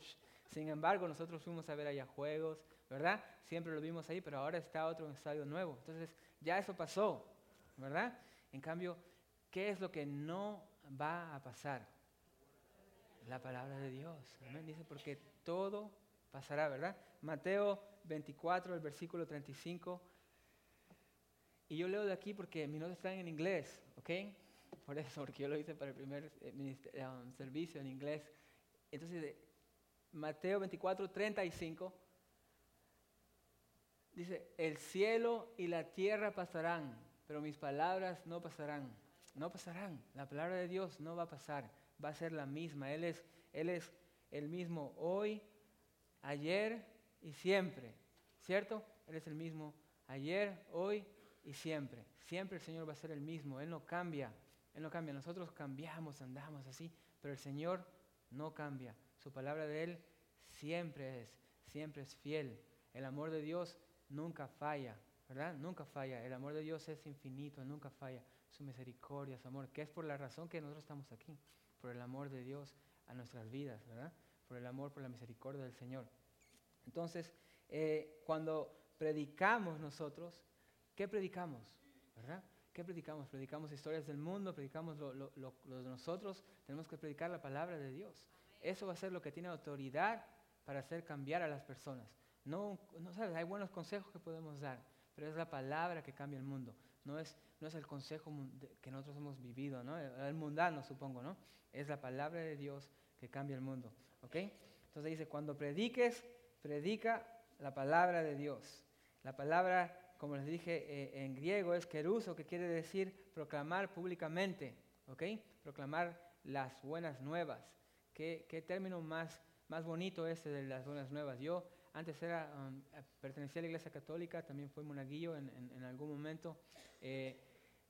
Sin embargo, nosotros fuimos a ver allá juegos, ¿verdad? Siempre lo vimos ahí, pero ahora está otro estadio nuevo. Entonces, ya eso pasó, ¿verdad? En cambio, ¿qué es lo que no va a pasar? La palabra de Dios. Amén. Dice, porque todo pasará, ¿verdad? Mateo 24, el versículo 35. Y yo leo de aquí porque mis notas están en inglés, ¿ok? Por eso, porque yo lo hice para el primer eh, eh, um, servicio en inglés. Entonces, de- Mateo 24, 35. Dice, el cielo y la tierra pasarán, pero mis palabras no pasarán. No pasarán. La palabra de Dios no va a pasar. Va a ser la misma. Él es, él es el mismo hoy, ayer y siempre. ¿Cierto? Él es el mismo ayer, hoy y siempre. Siempre el Señor va a ser el mismo. Él no cambia. Él no cambia. Nosotros cambiamos, andamos así, pero el Señor no cambia. Su palabra de Él siempre es, siempre es fiel. El amor de Dios nunca falla, ¿verdad? Nunca falla. El amor de Dios es infinito, nunca falla. Su misericordia, su amor, que es por la razón que nosotros estamos aquí, por el amor de Dios a nuestras vidas, ¿verdad? Por el amor, por la misericordia del Señor. Entonces, eh, cuando predicamos nosotros, ¿qué predicamos? ¿Verdad? ¿Qué predicamos? Predicamos historias del mundo, predicamos lo, de nosotros, tenemos que predicar la palabra de Dios. Eso va a ser lo que tiene autoridad para hacer cambiar a las personas. No, no sabes, hay buenos consejos que podemos dar, pero es la palabra que cambia el mundo. No es, no es el consejo que nosotros hemos vivido, ¿no? El, mundano, supongo, ¿no? Es la palabra de Dios que cambia el mundo, ¿ok? Entonces dice, cuando prediques, predica la palabra de Dios. La palabra, como les dije eh, en griego, es keruso, que quiere decir proclamar públicamente, ¿ok? Proclamar las buenas nuevas. ¿Qué, qué término más, más bonito ese de las buenas nuevas? Yo antes era, um, eh, pertenecía a la iglesia católica, también fui monaguillo en, en- en algún momento. Eh,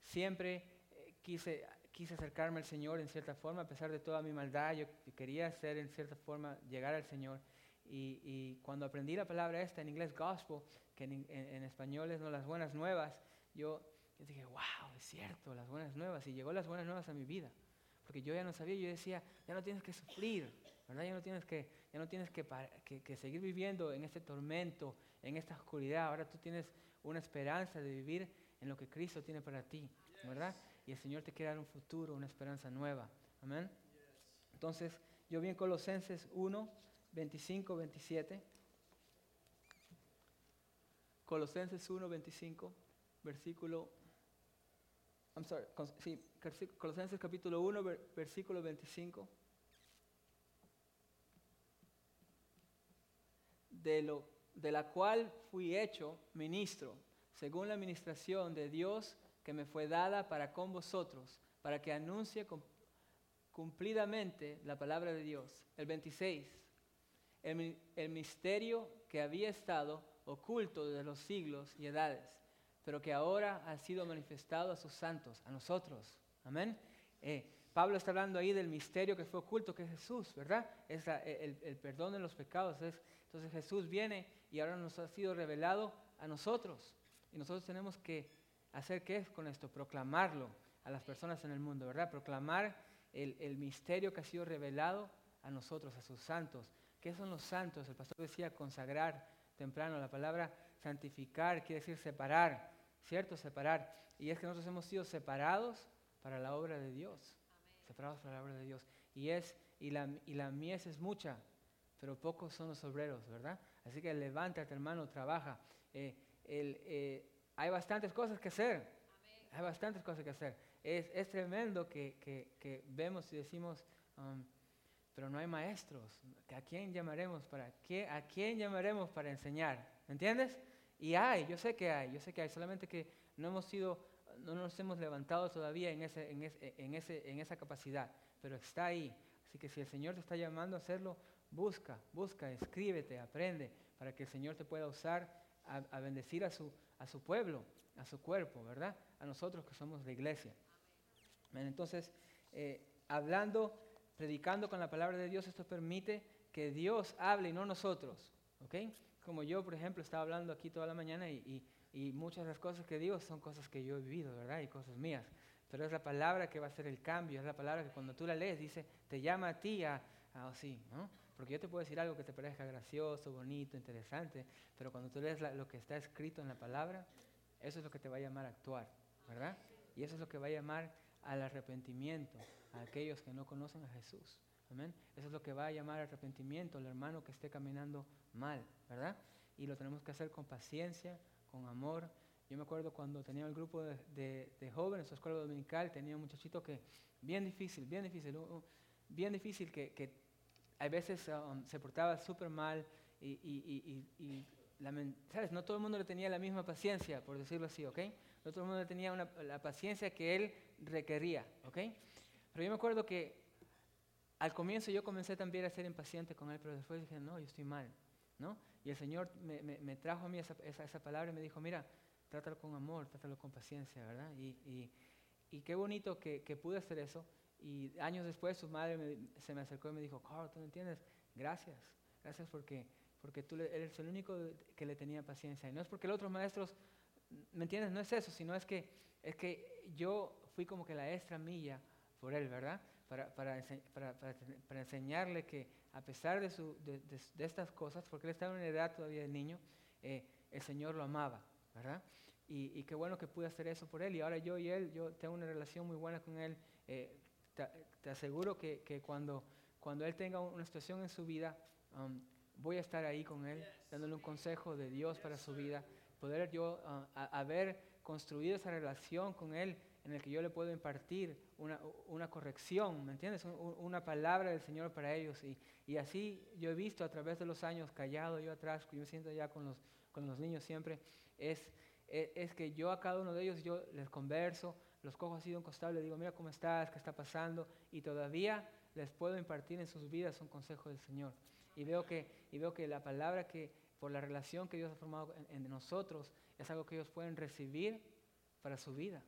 siempre eh, quise, quise acercarme al Señor en cierta forma, a pesar de toda mi maldad, yo quería hacer en cierta forma llegar al Señor. Y, cuando aprendí la palabra esta en inglés, gospel, que en, español es ¿no? las buenas nuevas, yo, dije, wow, es cierto, las buenas nuevas. Y llegó las buenas nuevas a mi vida. Porque yo ya no sabía, yo decía, ya no tienes que sufrir, ¿verdad? Ya no tienes que, ya no tienes que, que seguir viviendo en este tormento, en esta oscuridad. Ahora tú tienes una esperanza de vivir en lo que Cristo tiene para ti, ¿verdad? Y el Señor te quiere dar un futuro, una esperanza nueva. Amén. Entonces, yo vi en Colosenses 1, 25, 27. Colosenses 1, 25, versículo. I'm sorry, sí, Colosenses capítulo 1, versículo 25. De, lo, de la cual fui hecho ministro, según la administración de Dios que me fue dada para con vosotros, para que anuncie cumplidamente la palabra de Dios. El 26 el, misterio que había estado oculto desde los siglos y edades, pero que ahora ha sido manifestado a sus santos, a nosotros. Amén. Eh, Pablo está hablando ahí del misterio que fue oculto, que es Jesús, ¿verdad? Es el, perdón de los pecados. Es, entonces Jesús viene y ahora nos ha sido revelado a nosotros. Y nosotros tenemos que hacer qué es con esto, proclamarlo a las personas en el mundo, ¿verdad? Proclamar el, el misterio que ha sido revelado a nosotros, a sus santos, ¿Qué son los santos? El pastor decía consagrar temprano. La palabra santificar quiere decir separar, ¿cierto? Separar. Y es que nosotros hemos sido separados para la obra de Dios. Separados para la obra de Dios. Y, es, y, la, y la mies es mucha, pero pocos son los obreros, ¿verdad? Así que levántate, hermano, trabaja. Eh, eh, hay bastantes cosas que hacer. Hay bastantes cosas que hacer. Es, es tremendo que, que, que, vemos y decimos, um, pero no hay maestros. ¿A quién llamaremos para qué? ¿A quién llamaremos para enseñar? ¿Me entiendes? Y hay, yo sé que hay, yo sé que hay, solamente que no hemos sido, no nos hemos levantado todavía en, ese, en, ese, en, ese, en esa capacidad, pero está ahí. Así que si el Señor te está llamando a hacerlo, busca, busca, escríbete, aprende, para que el Señor te pueda usar a, bendecir a su, a su pueblo, a su cuerpo, ¿verdad? A nosotros que somos la iglesia. Entonces, eh, hablando predicando con la palabra de Dios, esto permite que Dios hable y no nosotros. ¿ok? Como yo, por ejemplo, estaba hablando aquí toda la mañana y, muchas de las cosas que digo son cosas que yo he vivido, ¿verdad? Y cosas mías. Pero es la palabra que va a hacer el cambio, es la palabra que cuando tú la lees dice, te llama a ti a, así, ¿no? Porque yo te puedo decir algo que te parezca gracioso, bonito, interesante, pero cuando tú lees lo que está escrito en la palabra, eso es lo que te va a llamar a actuar, ¿verdad? Y eso es lo que va a llamar al arrepentimiento, a aquellos que no conocen a Jesús. Amén. Eso es lo que va a llamar arrepentimiento al hermano que esté caminando mal, ¿verdad? Y lo tenemos que hacer con paciencia, con amor. Yo me acuerdo cuando tenía el grupo de, de, jóvenes, su escuela dominical, tenía un muchachito que, bien difícil, bien difícil, bien difícil, que a veces um, se portaba súper mal y, y, y, ¿sabes? No todo el mundo le tenía la misma paciencia, por decirlo así, ¿ok? No todo el mundo le tenía la paciencia que él requería, ¿ok? Pero yo me acuerdo que al comienzo yo comencé también a ser impaciente con él, pero después dije, no, yo estoy mal, ¿no? Y el Señor me, me, trajo a mí esa, esa, palabra y me dijo, mira, trátalo con amor, trátalo con paciencia, ¿verdad? Y, y, y qué bonito que, que, pude hacer eso. Y años después su madre se me acercó y me dijo, Carl, ¿tú no entiendes? Gracias, gracias porque, porque tú eres el único que le tenía paciencia. Y no es porque los otros maestros, ¿me entiendes? No es eso, sino es que, es que yo fui como que la extra milla por él, ¿verdad? Para, para, para, enseñarle que a pesar de, su, de, de, estas cosas, porque él estaba en una edad todavía de niño, eh, el Señor lo amaba, ¿verdad? Y, y, qué bueno que pude hacer eso por él. Y ahora yo y él, yo tengo una relación muy buena con él. Eh, te, aseguro que, que, cuando, cuando él tenga una situación en su vida, um, voy a estar ahí con él, dándole un consejo de Dios para su vida. Poder yo uh, haber construido esa relación con él en el que yo le puedo impartir una, una corrección, ¿me entiendes? una palabra del Señor para ellos. Y, y, así yo he visto a través de los años, callado yo atrás, yo me siento ya con los, con los niños siempre, es, es, es, que yo a cada uno de ellos yo les converso, los cojo así de un costado, les digo, mira cómo estás, qué está pasando, y todavía les puedo impartir en sus vidas un consejo del Señor. Y veo que, y veo que la palabra que, por la relación que Dios ha formado en nosotros, es algo que ellos pueden recibir para su vida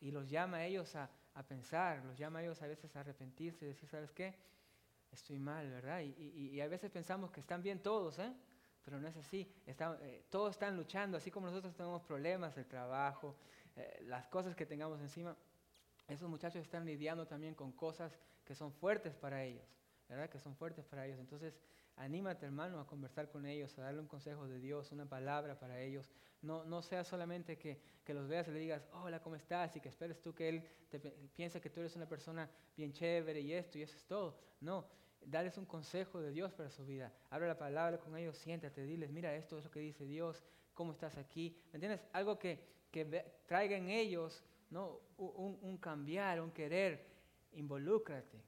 y los llama a ellos a, a pensar, los llama a ellos a veces a arrepentirse y decir, ¿sabes qué? Estoy mal, ¿verdad? Y, y, a veces pensamos que están bien todos, ¿eh? Pero no es así. Eh, todos están luchando, así como nosotros tenemos problemas, el trabajo, eh, las cosas que tengamos encima. Esos muchachos están lidiando también con cosas que son fuertes para ellos, ¿verdad? Que son fuertes para ellos. Entonces, anímate, hermano, a conversar con ellos, a darle un consejo de Dios, una palabra para ellos. No, no sea solamente que, que los veas y le digas, hola, ¿cómo estás? Y que esperes tú que él te, piense que tú eres una persona bien chévere y esto y eso es todo. No, darles un consejo de Dios para su vida. Habla la palabra con ellos, siéntate, diles, mira, esto es lo que dice Dios, cómo estás aquí. ¿Me entiendes? Algo que, que traiga en ellos ¿no? Un, cambiar, un querer, involúcrate,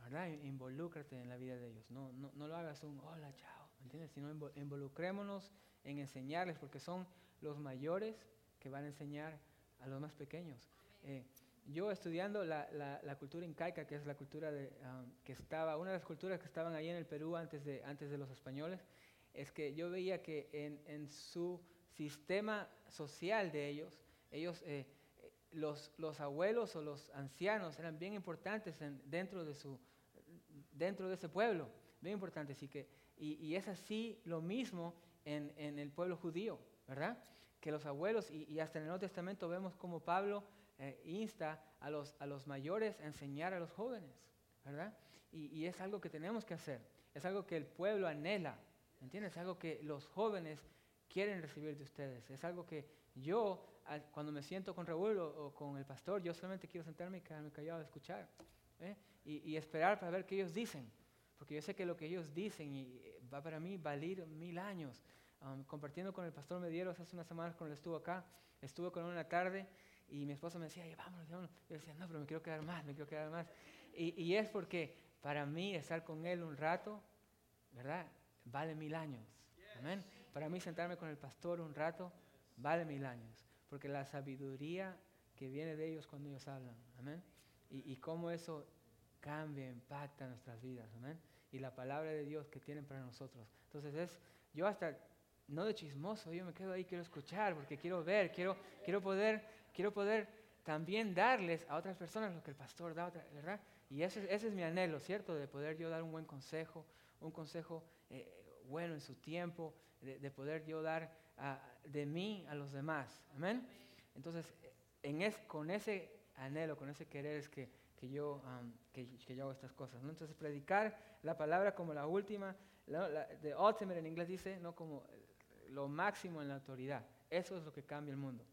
¿verdad? Involúcrate en la vida de ellos. No, no, no lo hagas un hola, chao, ¿me entiendes? Sino involucrémonos en enseñarles, porque son los mayores que van a enseñar a los más pequeños. Eh, yo estudiando la, la, cultura incaica, que es la cultura de, um, que estaba, una de las culturas que estaban ahí en el Perú antes de, antes de los españoles, es que yo veía que en, en su sistema social de ellos, ellos eh, los, los, abuelos o los ancianos eran bien importantes dentro, de su, dentro de ese pueblo, bien importantes. Y, que, y, es así lo mismo en, en, el pueblo judío, ¿verdad? Que los abuelos, y, hasta en el Nuevo Testamento vemos como Pablo eh, insta a los, a los mayores a enseñar a los jóvenes, ¿verdad? Y, y, es algo que tenemos que hacer, es algo que el pueblo anhela, ¿entiendes? Es algo que los jóvenes quieren recibir de ustedes, es algo que yo cuando me siento con Raúl o, con el pastor, yo solamente quiero sentarme y quedarme callado a escuchar ¿eh? y, esperar para ver qué ellos dicen. Porque yo sé que lo que ellos dicen y eh, va para mí valer mil años. Um, compartiendo con el pastor Medieros hace unas semanas cuando él estuvo acá, estuve con él una tarde y mi esposa me decía, vámonos, vámonos. Yo decía, no, pero me quiero quedar más, me quiero quedar más. Y, y es porque para mí estar con él un rato, ¿verdad? Vale mil años. Amén. Para mí sentarme con el pastor un rato, vale mil años porque la sabiduría que viene de ellos cuando ellos hablan, amén, y, cómo eso cambia, impacta nuestras vidas, amén, y la palabra de Dios que tienen para nosotros. Entonces es, yo hasta, no de chismoso, yo me quedo ahí, quiero escuchar, porque quiero ver, quiero, quiero poder, quiero poder también darles a otras personas lo que el pastor da, ¿verdad? Y ese, ese es mi anhelo, ¿cierto? De poder yo dar un buen consejo, un consejo eh, bueno en su tiempo, de, poder yo dar de mí a los demás. Amén. Entonces, en es, con ese anhelo, con ese querer es que, que yo, que, yo hago estas cosas. ¿no? Entonces, predicar la palabra como la última, de ultimate en inglés dice, no como lo máximo en la autoridad. Eso es lo que cambia el mundo.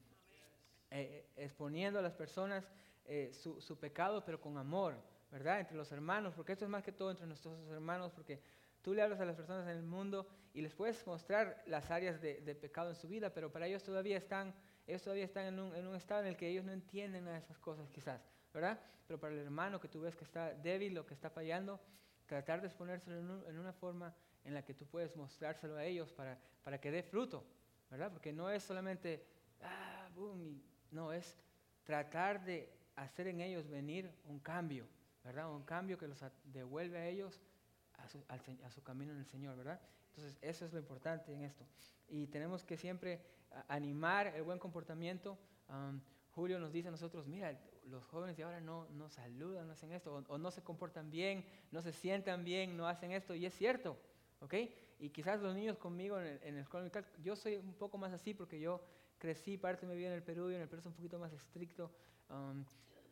Eh, eh, exponiendo a las personas eh, su, su, pecado, pero con amor, ¿verdad? Entre los hermanos, porque esto es más que todo entre nuestros hermanos, porque Tú le hablas a las personas en el mundo y les puedes mostrar las áreas de, pecado en su vida, pero para ellos todavía están, ellos todavía están en un, estado en el que ellos no entienden a esas cosas quizás, ¿verdad? Pero para el hermano que tú ves que está débil o que está fallando, tratar de exponérselo en, una forma en la que tú puedes mostrárselo a ellos para, para que dé fruto, ¿verdad? Porque no es solamente, ah, boom, no, es tratar de hacer en ellos venir un cambio, ¿verdad? Un cambio que los devuelve a ellos a su, camino en el Señor, ¿verdad? Entonces, eso es lo importante en esto. Y tenemos que siempre animar el buen comportamiento. Julio nos dice a nosotros, mira, los jóvenes de ahora no, no saludan, no hacen esto, o, no se comportan bien, no se sientan bien, no hacen esto, y es cierto, ¿ok? Y quizás los niños conmigo en el, en el yo soy un poco más así porque yo crecí parte de mi vida en el Perú y en el Perú es un poquito más estricto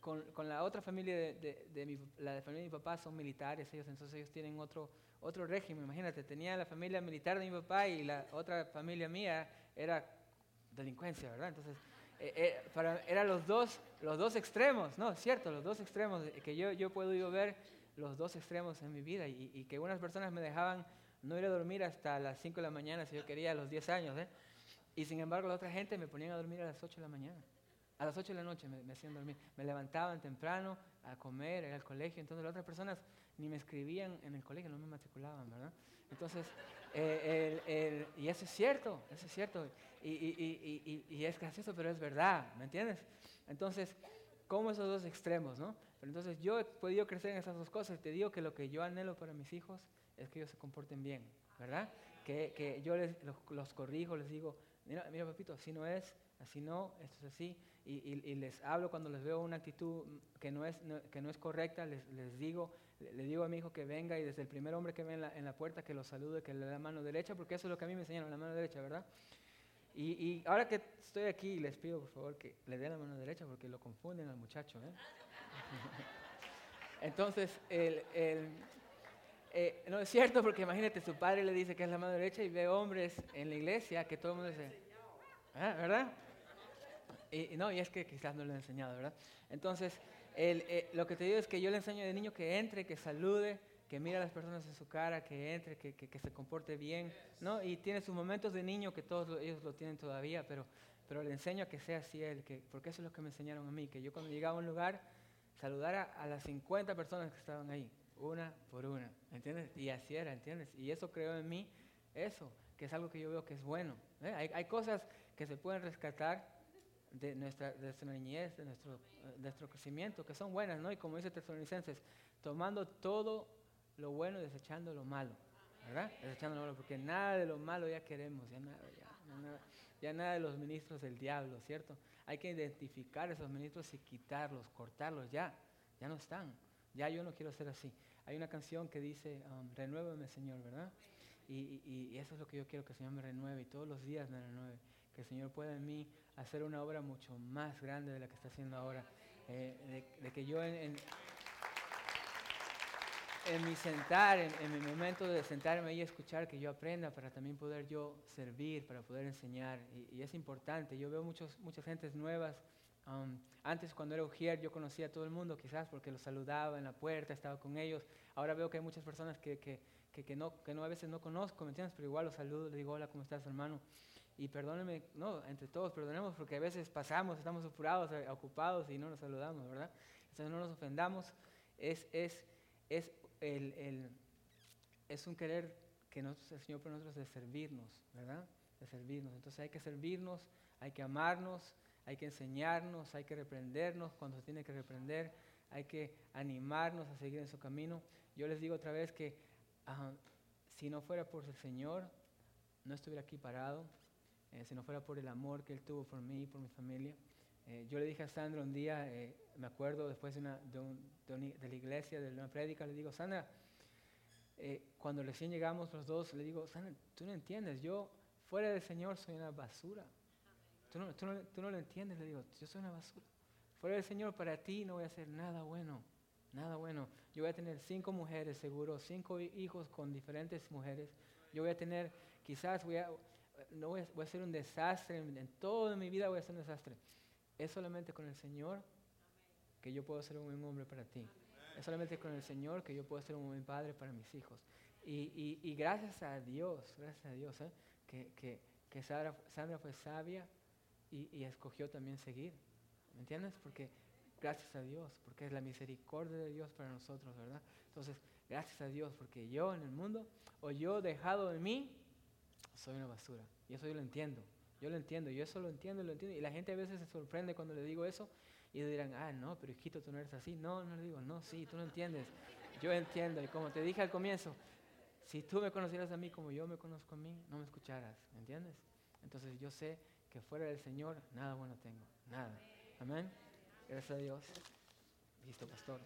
con, con, la otra familia de, de, mi, la familia de mi papá son militares, ellos entonces ellos tienen otro, otro régimen, imagínate, tenía la familia militar de mi papá y la otra familia mía era delincuencia, ¿verdad? Entonces, eh, eh, para, eran los dos, los dos extremos, ¿no? Cierto, los dos extremos, que yo, yo puedo yo ver los dos extremos en mi vida y, y, que unas personas me dejaban no ir a dormir hasta las 5 de la mañana si yo quería a los 10 años, ¿eh? Y sin embargo la otra gente me ponían a dormir a las 8 de la mañana. A las 8 de la noche me, hacían dormir. Me levantaban temprano a comer, ir al colegio. Entonces las otras personas ni me escribían en el colegio, no me matriculaban, ¿verdad? Entonces, eh, y eso es cierto, eso es cierto. Y, y, y, es gracioso, pero es verdad, ¿me entiendes? Entonces, como esos dos extremos, ¿no? Pero entonces yo he podido crecer en esas dos cosas. Te digo que lo que yo anhelo para mis hijos es que ellos se comporten bien, ¿verdad? Que, que yo les, los, los, corrijo, les digo, mira, mira papito, así no es, así no, esto es así. Y, les hablo cuando les veo una actitud que no es, que no es correcta, les, les digo, le, digo a mi hijo que venga y desde el primer hombre que ve en la, en la, puerta que lo salude, que le dé la mano derecha, porque eso es lo que a mí me enseñaron, la mano derecha, ¿verdad? Y, y ahora que estoy aquí, les pido por favor que le den la mano derecha porque lo confunden al muchacho, ¿eh? (laughs) Entonces, el, el, eh, no es cierto porque imagínate, su padre le dice que es la mano derecha y ve hombres en la iglesia que todo el mundo dice, ¿Ah, ¿verdad? Y, no, y es que quizás no lo he enseñado, ¿verdad? Entonces, el, eh, lo que te digo es que yo le enseño de niño que entre, que salude, que mire a las personas en su cara, que entre, que, que, se comporte bien, ¿no? Y tiene sus momentos de niño que todos ellos lo tienen todavía, pero, pero le enseño a que sea así él, que, porque eso es lo que me enseñaron a mí, que yo cuando llegaba a un lugar saludara a las 50 personas que estaban ahí, una por una, ¿entiendes? Y así era, ¿entiendes? Y eso creó en mí eso, que es algo que yo veo que es bueno. ¿eh? Hay, hay, cosas que se pueden rescatar de nuestra, de nuestra niñez, de nuestro, de nuestro crecimiento, que son buenas, ¿no? Y como dice Tesalonicenses, tomando todo lo bueno y desechando lo malo, ¿verdad? Desechando lo malo, porque nada de lo malo ya queremos, ya nada, ya, nada, ya nada de los ministros del diablo, ¿cierto? Hay que identificar esos ministros y quitarlos, cortarlos, ya, ya no están. Ya yo no quiero ser así. Hay una canción que dice, um, renuévame Señor, ¿verdad? Y, y, eso es lo que yo quiero que el Señor me renueve y todos los días me renueve. Que el Señor pueda en mí hacer una obra mucho más grande de la que está haciendo ahora. Eh, de, que yo en, en, mi sentar, en, mi momento de sentarme y escuchar, que yo aprenda para también poder yo servir, para poder enseñar. Y, y es importante. Yo veo muchos, muchas gentes nuevas Um, antes cuando era ujier yo conocía a todo el mundo quizás porque los saludaba en la puerta, estaba con ellos. Ahora veo que hay muchas personas que, que, que, no, que no a veces no conozco, ¿me entiendes? Pero igual los saludo, les digo hola, ¿cómo estás hermano? Y perdónenme, no, entre todos perdonemos porque a veces pasamos, estamos apurados, eh, ocupados y no nos saludamos, ¿verdad? Entonces no nos ofendamos. Es, es, es, el, el, es un querer que nosotros, el Señor por nosotros de servirnos, ¿verdad? De servirnos. Entonces hay que servirnos, hay que amarnos, hay que enseñarnos, hay que reprendernos cuando se tiene que reprender, hay que animarnos a seguir en su camino. Yo les digo otra vez que si no fuera por el Señor, no estuviera aquí parado, eh, si no fuera por el amor que Él tuvo por mí y por mi familia. Eh, yo le dije a Sandra un día, eh, me acuerdo después de, una, de, la iglesia, de una prédica, le digo, Sandra, cuando recién llegamos los dos, le digo, Sandra, tú no entiendes, yo fuera del Señor soy una basura. Tú no, tú, no, tú no, lo entiendes, le digo, yo soy una basura. Fuera del Señor, para ti no voy a hacer nada bueno, nada bueno. Yo voy a tener cinco mujeres, seguro, cinco hijos con diferentes mujeres. Yo voy a tener, quizás voy a, no voy a, ser un desastre, en, toda mi vida voy a ser un desastre. Es solamente con el Señor que yo puedo ser un buen hombre para ti. Es solamente con el Señor que yo puedo ser un buen padre para mis hijos. Y, y, y gracias a Dios, gracias a Dios, ¿eh? que, que, que Sandra, Sandra fue sabia y, escogió también seguir. ¿Me entiendes? Porque gracias a Dios, porque es la misericordia de Dios para nosotros, ¿verdad? Entonces, gracias a Dios, porque yo en el mundo, o yo dejado de mí, soy una basura. Y eso yo lo entiendo. Yo lo entiendo, yo eso lo entiendo, lo entiendo. Y la gente a veces se sorprende cuando le digo eso y dirán, ah, no, pero hijito, tú no eres así. No, no le digo, no, sí, tú no entiendes. Yo entiendo. Y como te dije al comienzo, si tú me conocieras a mí como yo me conozco a mí, no me escucharas, ¿me entiendes? Entonces yo sé que fuera del Señor nada bueno tengo, nada. Amén. Gracias a Dios. Listo, pastor.